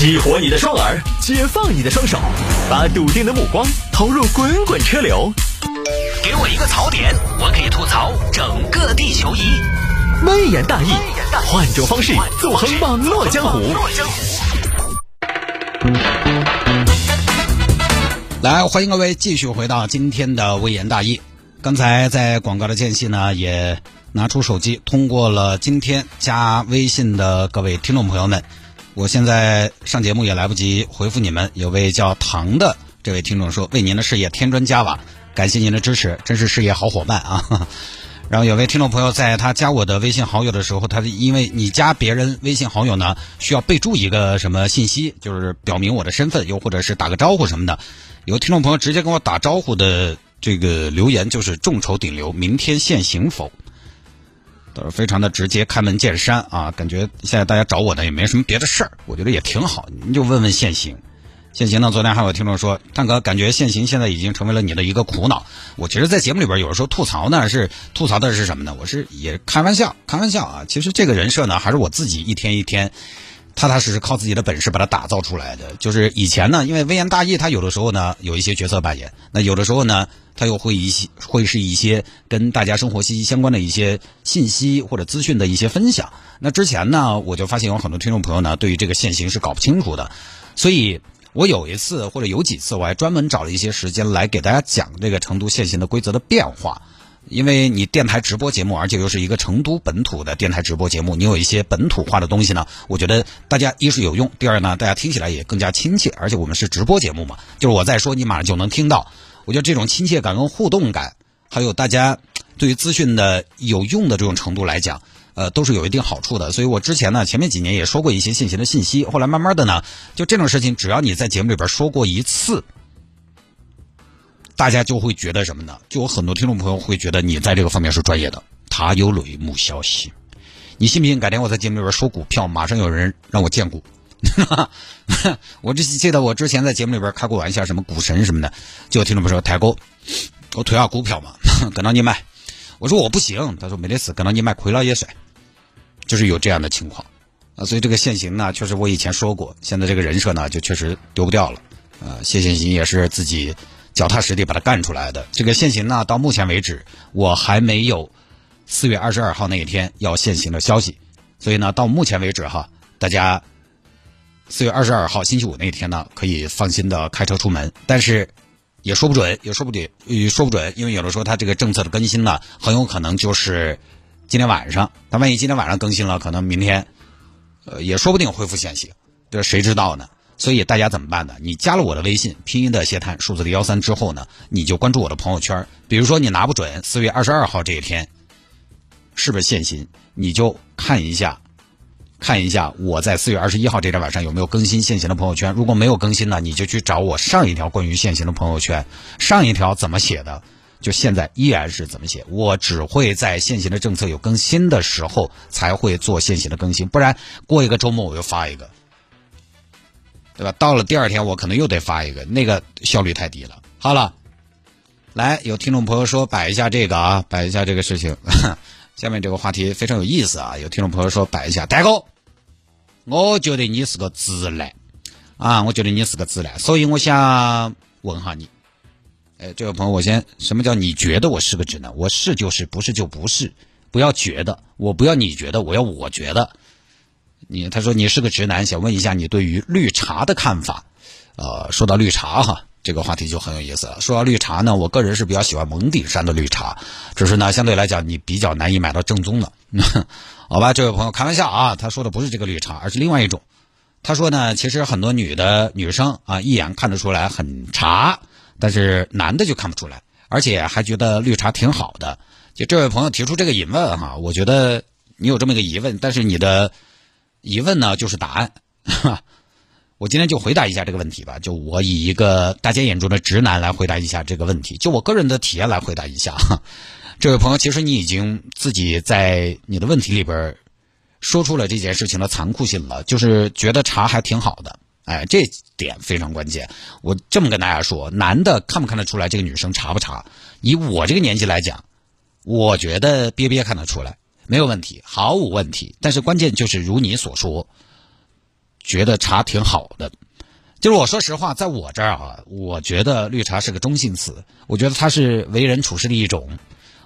激活你的双耳，解放你的双手，把笃定的目光投入滚滚车流。给我一个槽点，我可以吐槽整个地球仪。微言大义，换种方式纵横网络江湖。来，欢迎各位继续回到今天的微言大义。刚才在广告的间隙呢，也拿出手机通过了今天加微信的各位听众朋友们。我现在上节目也来不及回复你们。有位叫唐的这位听众说：“为您的事业添砖加瓦，感谢您的支持，真是事业好伙伴啊！” 然后有位听众朋友在他加我的微信好友的时候，他因为你加别人微信好友呢，需要备注一个什么信息，就是表明我的身份，又或者是打个招呼什么的。有听众朋友直接跟我打招呼的这个留言就是“众筹顶流，明天限行否？”都是非常的直接，开门见山啊！感觉现在大家找我呢也没什么别的事儿，我觉得也挺好。您就问问限行，限行呢？昨天还有听众说，探哥感觉限行现在已经成为了你的一个苦恼。我其实，在节目里边有的时候吐槽呢，是吐槽的是什么呢？我是也开玩笑，开玩笑啊！其实这个人设呢，还是我自己一天一天踏踏实实靠自己的本事把它打造出来的。就是以前呢，因为微言大义，他有的时候呢有一些角色扮演，那有的时候呢。它又会一些会是一些跟大家生活息息相关的一些信息或者资讯的一些分享。那之前呢，我就发现有很多听众朋友呢，对于这个限行是搞不清楚的。所以我有一次或者有几次，我还专门找了一些时间来给大家讲这个成都限行的规则的变化。因为你电台直播节目，而且又是一个成都本土的电台直播节目，你有一些本土化的东西呢，我觉得大家一是有用，第二呢，大家听起来也更加亲切。而且我们是直播节目嘛，就是我在说，你马上就能听到。我觉得这种亲切感跟互动感，还有大家对于资讯的有用的这种程度来讲，呃，都是有一定好处的。所以我之前呢，前面几年也说过一些信息的信息，后来慢慢的呢，就这种事情，只要你在节目里边说过一次，大家就会觉得什么呢？就有很多听众朋友会觉得你在这个方面是专业的。他有内幕消息，你信不信？改天我在节目里边说股票，马上有人让我荐股。我这记得我之前在节目里边开过玩笑，什么股神什么的，就听众朋友说：“台哥，我推下股票嘛，跟到你买。”我说我不行，他说没得事，跟到你买亏了也算。就是有这样的情况啊，所以这个限行呢，确实我以前说过，现在这个人设呢，就确实丢不掉了。啊，谢限行也是自己脚踏实地把它干出来的。这个限行呢，到目前为止我还没有四月二十二号那一天要限行的消息，所以呢，到目前为止哈，大家。四月二十二号星期五那天呢，可以放心的开车出门，但是也说不准，也说不准，也说不准，因为有的时候它这个政策的更新呢，很有可能就是今天晚上。那万一今天晚上更新了，可能明天，呃，也说不定恢复限行，这谁知道呢？所以大家怎么办呢？你加了我的微信，拼音的谢探，数字的幺三之后呢，你就关注我的朋友圈。比如说你拿不准四月二十二号这一天是不是限行，你就看一下。看一下我在四月二十一号这天晚上有没有更新限行的朋友圈。如果没有更新呢，你就去找我上一条关于限行的朋友圈。上一条怎么写的，就现在依然是怎么写。我只会在限行的政策有更新的时候才会做限行的更新，不然过一个周末我又发一个，对吧？到了第二天我可能又得发一个，那个效率太低了。好了，来，有听众朋友说摆一下这个啊，摆一下这个事情。下面这个话题非常有意思啊！有听众朋友说摆一下，大哥，我觉得你是个直男啊，我觉得你是个直男，所以我想问下你，哎，这位朋友，我先，什么叫你觉得我是个直男？我是就是，不是就不是，不要觉得，我不要你觉得，我要我觉得。你他说你是个直男，想问一下你对于绿茶的看法。呃，说到绿茶哈。这个话题就很有意思了。说到绿茶呢，我个人是比较喜欢蒙顶山的绿茶，只是呢，相对来讲你比较难以买到正宗的。好吧，这位朋友开玩笑啊，他说的不是这个绿茶，而是另外一种。他说呢，其实很多女的女生啊，一眼看得出来很茶，但是男的就看不出来，而且还觉得绿茶挺好的。就这位朋友提出这个疑问哈，我觉得你有这么一个疑问，但是你的疑问呢就是答案。我今天就回答一下这个问题吧，就我以一个大家眼中的直男来回答一下这个问题，就我个人的体验来回答一下。这位朋友，其实你已经自己在你的问题里边说出了这件事情的残酷性了，就是觉得茶还挺好的，哎，这点非常关键。我这么跟大家说，男的看不看得出来这个女生茶不茶？以我这个年纪来讲，我觉得憋憋看得出来，没有问题，毫无问题。但是关键就是如你所说。觉得茶挺好的。就是我说实话，在我这儿啊，我觉得绿茶是个中性词，我觉得它是为人处事的一种。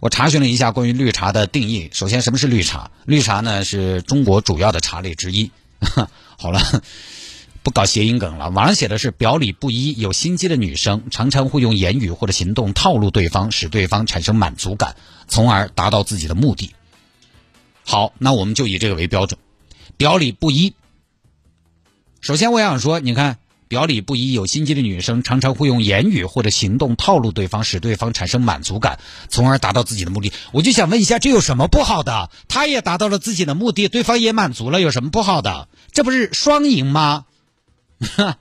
我查询了一下关于绿茶的定义，首先什么是绿茶？绿茶呢是中国主要的茶类之一。好了。不搞谐音梗了。网上写的是表里不一、有心机的女生，常常会用言语或者行动套路对方，使对方产生满足感，从而达到自己的目的。好，那我们就以这个为标准。表里不一。首先，我想说，你看，表里不一、有心机的女生，常常会用言语或者行动套路对方，使对方产生满足感，从而达到自己的目的。我就想问一下，这有什么不好的？他也达到了自己的目的，对方也满足了，有什么不好的？这不是双赢吗？哈，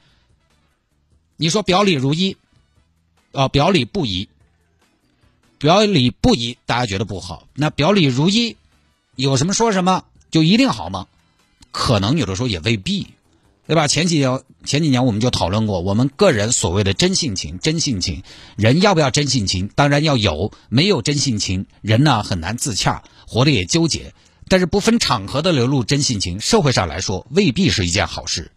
你说表里如一，哦，表里不一，表里不一，大家觉得不好。那表里如一，有什么说什么就一定好吗？可能有的时候也未必，对吧？前几年前几年我们就讨论过，我们个人所谓的真性情，真性情，人要不要真性情？当然要有，没有真性情，人呢很难自洽，活得也纠结。但是不分场合的流露真性情，社会上来说未必是一件好事。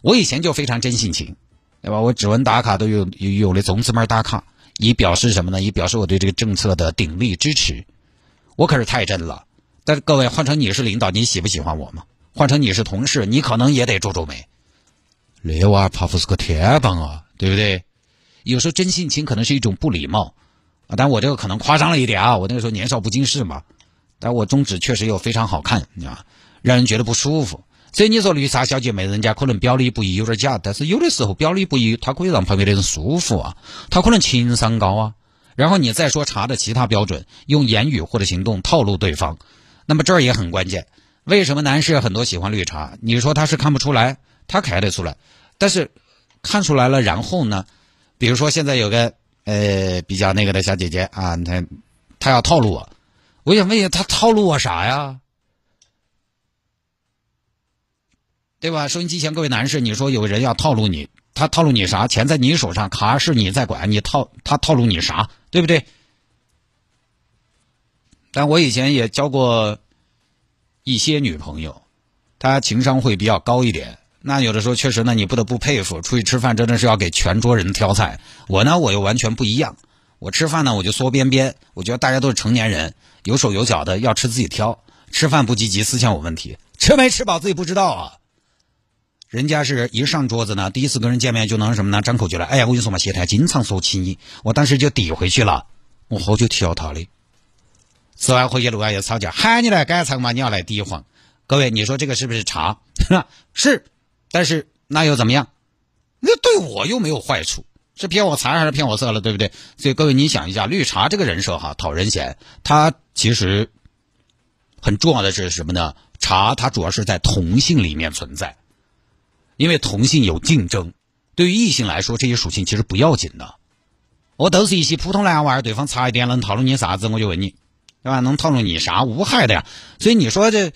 我以前就非常真性情，对吧？我指纹打卡都有有有的种子门打卡，以表示什么呢？以表示我对这个政策的鼎力支持。我可是太真了。但是各位，换成你是领导，你喜不喜欢我吗？换成你是同事，你可能也得皱皱眉。那娃怕不是个天棒啊，对不对？有时候真性情可能是一种不礼貌啊，但我这个可能夸张了一点啊。我那个时候年少不经事嘛，但我中指确实又非常好看，你知道？让人觉得不舒服。所以你说绿茶小姐妹，人家可能表里不一有点假，但是有的时候表里不一，她可以让旁边的人舒服啊，她可能情商高啊。然后你再说茶的其他标准，用言语或者行动套路对方，那么这儿也很关键。为什么男士很多喜欢绿茶？你说他是看不出来，他看得出来，但是看出来了，然后呢？比如说现在有个呃比较那个的小姐姐啊，她她要套路我，我想问一下，她套路我啥呀？对吧？收音机前各位男士，你说有个人要套路你，他套路你啥？钱在你手上，卡是你在管，你套他套路你啥？对不对？但我以前也教过一些女朋友，她情商会比较高一点。那有的时候确实呢，你不得不佩服，出去吃饭真的是要给全桌人挑菜。我呢，我又完全不一样。我吃饭呢，我就缩边边。我觉得大家都是成年人，有手有脚的，要吃自己挑。吃饭不积极，思想有问题。吃没吃饱自己不知道啊。人家是一上桌子呢，第一次跟人见面就能什么呢？张口就来。哎呀，我跟你说嘛，谢太经常说起你，我当时就抵回去了。我好久提到他的，吃完回去路上又吵架，喊你来改场嘛，你要来抵黄。各位，你说这个是不是茶？是，但是那又怎么样？那对我又没有坏处，是骗我财还是骗我色了，对不对？所以各位，你想一下，绿茶这个人设哈，讨人嫌。他其实很重要的是什么呢？茶它主要是在同性里面存在。因为同性有竞争，对于异性来说，这些属性其实不要紧的。我都是一些普通男娃儿，对方差一点能套路你啥子，我就问你，对吧？能套路你啥？无害的呀。所以你说这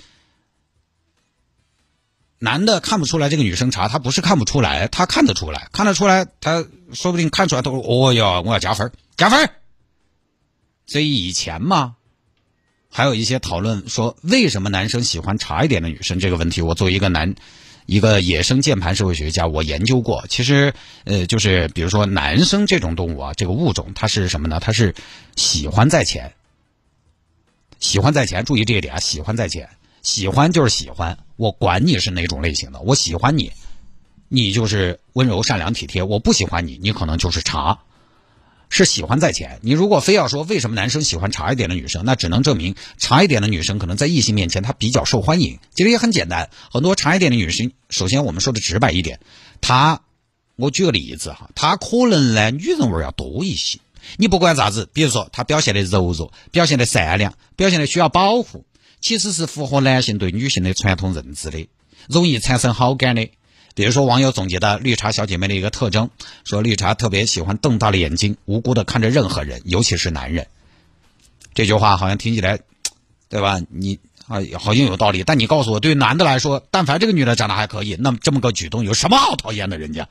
男的看不出来这个女生差，他不是看不出来，他看得出来，看得出来，他说不定看出来，他说：“哦哟，我要加分，加分。”所以以前嘛，还有一些讨论说，为什么男生喜欢差一点的女生这个问题，我作为一个男。一个野生键盘社会学家，我研究过。其实，呃，就是比如说男生这种动物啊，这个物种它是什么呢？它是喜欢在前，喜欢在前。注意这一点啊，喜欢在前，喜欢就是喜欢。我管你是哪种类型的，我喜欢你，你就是温柔善良体贴；我不喜欢你，你可能就是茶。是喜欢在前，你如果非要说为什么男生喜欢茶一点的女生，那只能证明茶一点的女生可能在异性面前她比较受欢迎。其实也很简单，很多茶一点的女生，首先我们说的直白一点，她，我举个例子哈，她可能呢女人味要多一些。你不管咋子，比如说她表现的柔弱，表现的善良，表现的需要保护，其实是符合男性对女性的传统认知的，容易产生好感的。比如说，网友总结的绿茶小姐妹的一个特征，说绿茶特别喜欢瞪大了眼睛，无辜的看着任何人，尤其是男人。这句话好像听起来，对吧？你啊，好像有道理。但你告诉我，对于男的来说，但凡这个女的长得还可以，那么这么个举动有什么好讨厌的？人家，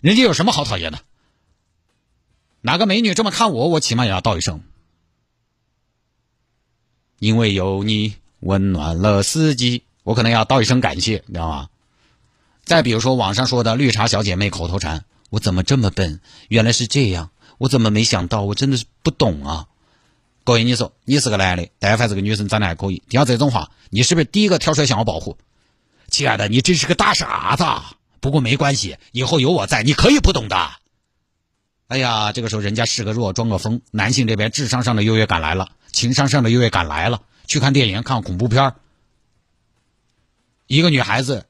人家有什么好讨厌的？哪个美女这么看我，我起码也要道一声，因为有你温暖了四季，我可能要道一声感谢，你知道吗？再比如说网上说的“绿茶小姐妹”口头禅，我怎么这么笨？原来是这样，我怎么没想到？我真的是不懂啊！各位，你说你是个男的，但凡这个女生长得还可以，听到这种话，你是不是第一个跳出来向我保护？亲爱的，你真是个大傻子。不过没关系，以后有我在，你可以不懂的。哎呀，这个时候人家示个弱，装个疯，男性这边智商上的优越感来了，情商上的优越感来了。去看电影，看恐怖片一个女孩子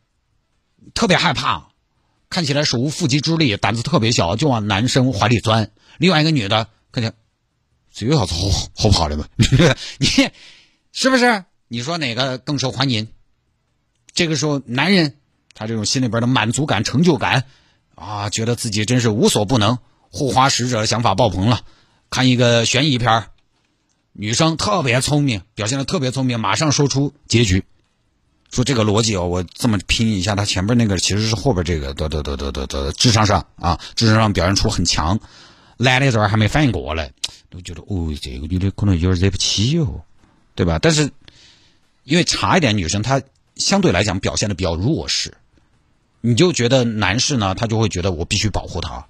特别害怕，看起来手无缚鸡之力，胆子特别小，就往男生怀里钻。另外一个女的看起来。这有啥子好好怕的嘛？你是不是？你说哪个更受欢迎？这个时候，男人他这种心里边的满足感、成就感啊，觉得自己真是无所不能，护花使者想法爆棚了。看一个悬疑片女生特别聪明，表现的特别聪明，马上说出结局。说这个逻辑哦，我这么拼一下，他前边那个其实是后边这个得得得得得得智商上啊，智商上表现出很强。来的这儿还没反应过来。都觉得哦，这个女的可能有点惹不起哦，对吧？但是因为差一点女生，她相对来讲表现的比较弱势，你就觉得男士呢，他就会觉得我必须保护她，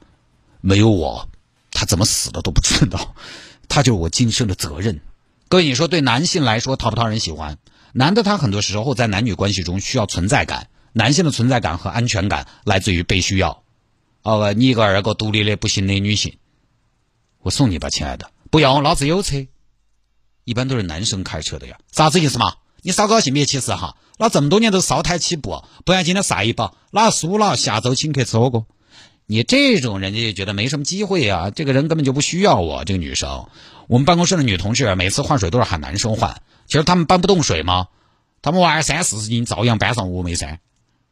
没有我，他怎么死的都不知道，他就是我今生的责任。各位，你说对男性来说讨不讨人喜欢？男的他很多时候在男女关系中需要存在感，男性的存在感和安全感来自于被需要。哦，你一个二个独立的不行的女性。我送你吧，亲爱的。不用，老子有车。一般都是男生开车的呀，啥子意思嘛？你少搞性别歧视哈！那这么多年都烧胎起步，不然今天晒一把，哪输了下周请客吃火锅。你这种人家就觉得没什么机会呀，这个人根本就不需要我。这个女生，我们办公室的女同事每次换水都是喊男生换，其实他们搬不动水吗？他们娃儿三四十斤照样搬上峨眉山，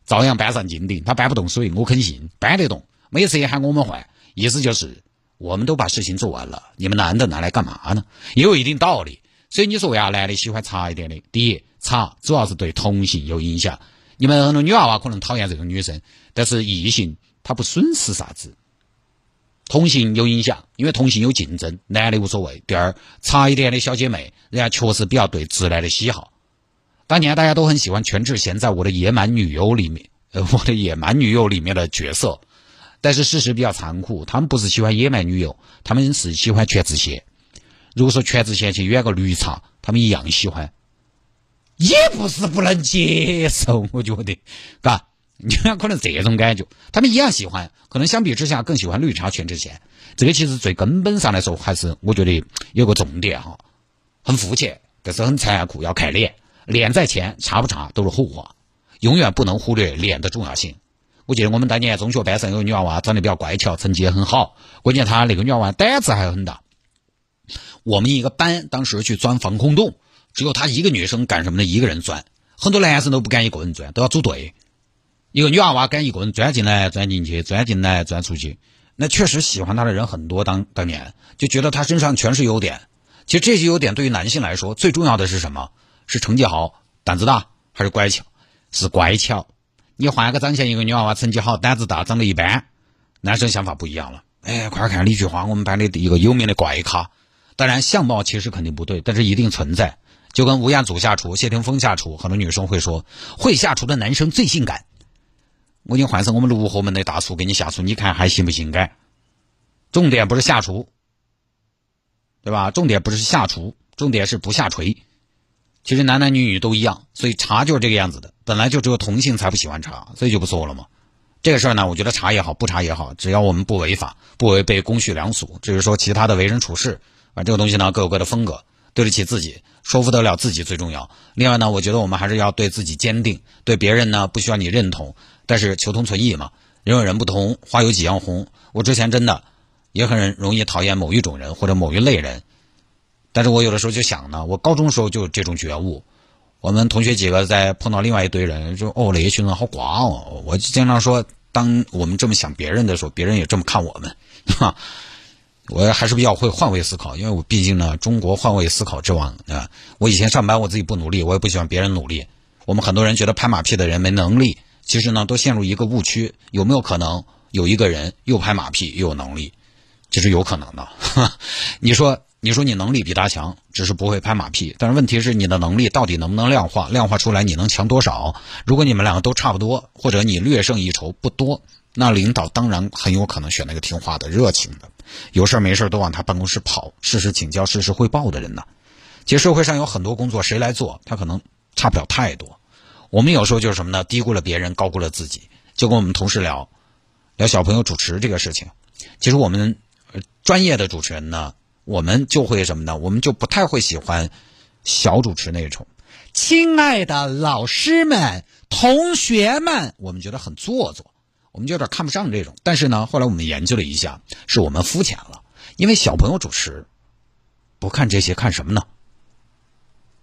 照样搬上金顶，他搬不动水，我肯信，搬得动。每次也喊我们换，意思就是。我们都把事情做完了，你们男的拿来干嘛呢？也有一定道理。所以你说为啥男的喜欢差一点的？第一，差主要是对同性有影响。你们很多女娃娃可能讨厌这种女生，但是异性他不损失啥子。同性有影响，因为同性有竞争，男的无所谓。第二，差一点的小姐妹，人家确实比较对直男的喜好。当年大家都很喜欢全智贤在我的野蛮女友里面，呃，我的野蛮女友里面的角色。但是事实比较残酷，他们不是喜欢野蛮女友，他们是喜欢全智贤。如果说全智贤去演个绿茶，他们一样喜欢，也不是不能接受。我觉得，嘎，你看可能这种感觉，他们一样喜欢，可能相比之下更喜欢绿茶全智贤。这个其实最根本上来说，还是我觉得有个重点哈，很肤浅，但是很残酷，要看脸，脸在前，差不差都是后话，永远不能忽略脸的重要性。我记得我们当年中学班上有个女娃娃，长得比较乖巧，成绩也很好。关键她那个女娃娃胆子还很大。我们一个班当时去钻防空洞，只有她一个女生敢什么呢？一个人钻，很多男生都不敢一个人钻，都要组队。一个女娃娃敢一个人钻进来、钻进去、钻进来、钻出去，那确实喜欢她的人很多。当当年就觉得她身上全是优点。其实这些优点对于男性来说，最重要的是什么？是成绩好、胆子大，还是乖巧？是乖巧。你换个长相，一个女娃娃成绩好，胆子大，长得一般，男生想法不一样了。哎，快看李菊花，我们班的一个有名的怪咖。当然，相貌其实肯定不对，但是一定存在。就跟吴彦祖下厨、谢霆锋下厨，很多女生会说，会下厨的男生最性感。我已经换成我们卢河门的大厨给你下厨，你看还行不行？该？重点不是下厨，对吧？重点不是下厨，重点是不下垂。其实男男女女都一样，所以茶就是这个样子的。本来就只有同性才不喜欢茶，所以就不说了嘛。这个事儿呢，我觉得茶也好，不茶也好，只要我们不违法，不违背公序良俗，至于说其他的为人处事啊，这个东西呢各有各的风格，对得起自己，说服得了自己最重要。另外呢，我觉得我们还是要对自己坚定，对别人呢不需要你认同，但是求同存异嘛。人有人不同，花有几样红。我之前真的也很容易讨厌某一种人或者某一类人。但是我有的时候就想呢，我高中时候就有这种觉悟。我们同学几个在碰到另外一堆人，说：“哦，那群人好瓜哦。”我就经常说，当我们这么想别人的时候，别人也这么看我们。哈，我还是比较会换位思考，因为我毕竟呢，中国换位思考之王啊。我以前上班我自己不努力，我也不喜欢别人努力。我们很多人觉得拍马屁的人没能力，其实呢，都陷入一个误区：有没有可能有一个人又拍马屁又有能力？这是有可能的。你说。你说你能力比他强，只是不会拍马屁。但是问题是，你的能力到底能不能量化？量化出来你能强多少？如果你们两个都差不多，或者你略胜一筹不多，那领导当然很有可能选那个听话的、热情的，有事没事都往他办公室跑，事事请教、事事汇报的人呢。其实社会上有很多工作，谁来做，他可能差不了太多。我们有时候就是什么呢？低估了别人，高估了自己。就跟我们同事聊，聊小朋友主持这个事情。其实我们专业的主持人呢。我们就会什么呢？我们就不太会喜欢小主持那种。亲爱的老师们、同学们，我们觉得很做作，我们就有点看不上这种。但是呢，后来我们研究了一下，是我们肤浅了。因为小朋友主持不看这些，看什么呢？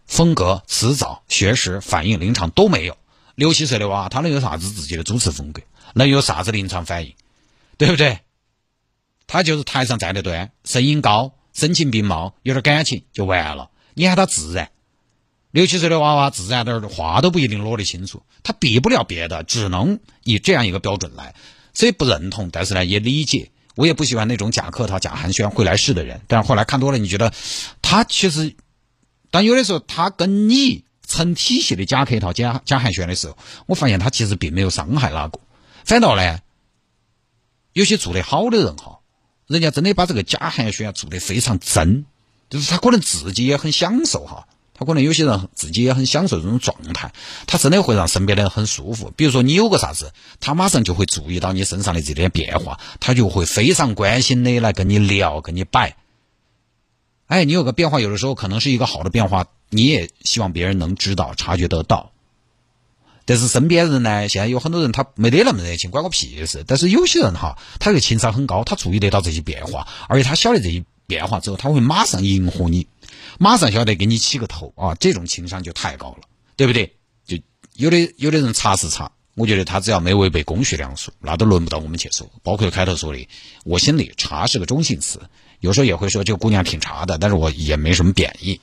风格、辞藻、学识、反应、临场都没有。六七岁的娃，他能有啥子自己的主持风格？能有啥子临场反应？对不对？他就是台上站得端，声音高。声情并茂，有点感情就完了。你喊他自然，六七岁的娃娃自然点儿，话都不一定落得清楚。他比不了别的，只能以这样一个标准来。所以不认同，但是呢也理解。我也不喜欢那种假客套、假寒暄、会来事的人。但是后来看多了，你觉得他其实，但有的时候他跟你成体系的假客套、假假寒暄的时候，我发现他其实并没有伤害哪个。反倒呢，有些做得好的人哈。人家真的把这个假寒暄做得非常真，就是他可能自己也很享受哈，他可能有些人自己也很享受这种状态，他真的会让身边的人很舒服。比如说你有个啥子，他马上就会注意到你身上的这点变化，他就会非常关心的来跟你聊，跟你摆。哎，你有个变化，有的时候可能是一个好的变化，你也希望别人能知道、察觉得到。但是身边人呢，现在有很多人他没得那么热情，关我屁事。但是有些人哈，他这个情商很高，他注意得到这些变化，而且他晓得这些变化之后，他会马上迎合你，马上晓得给你起个头啊，这种情商就太高了，对不对？就有的有的人查是查，我觉得他只要没违背公序良俗，那都轮不到我们去说。包括开头说的，我心里查是个中性词，有时候也会说这个姑娘挺茶的，但是我也没什么贬义。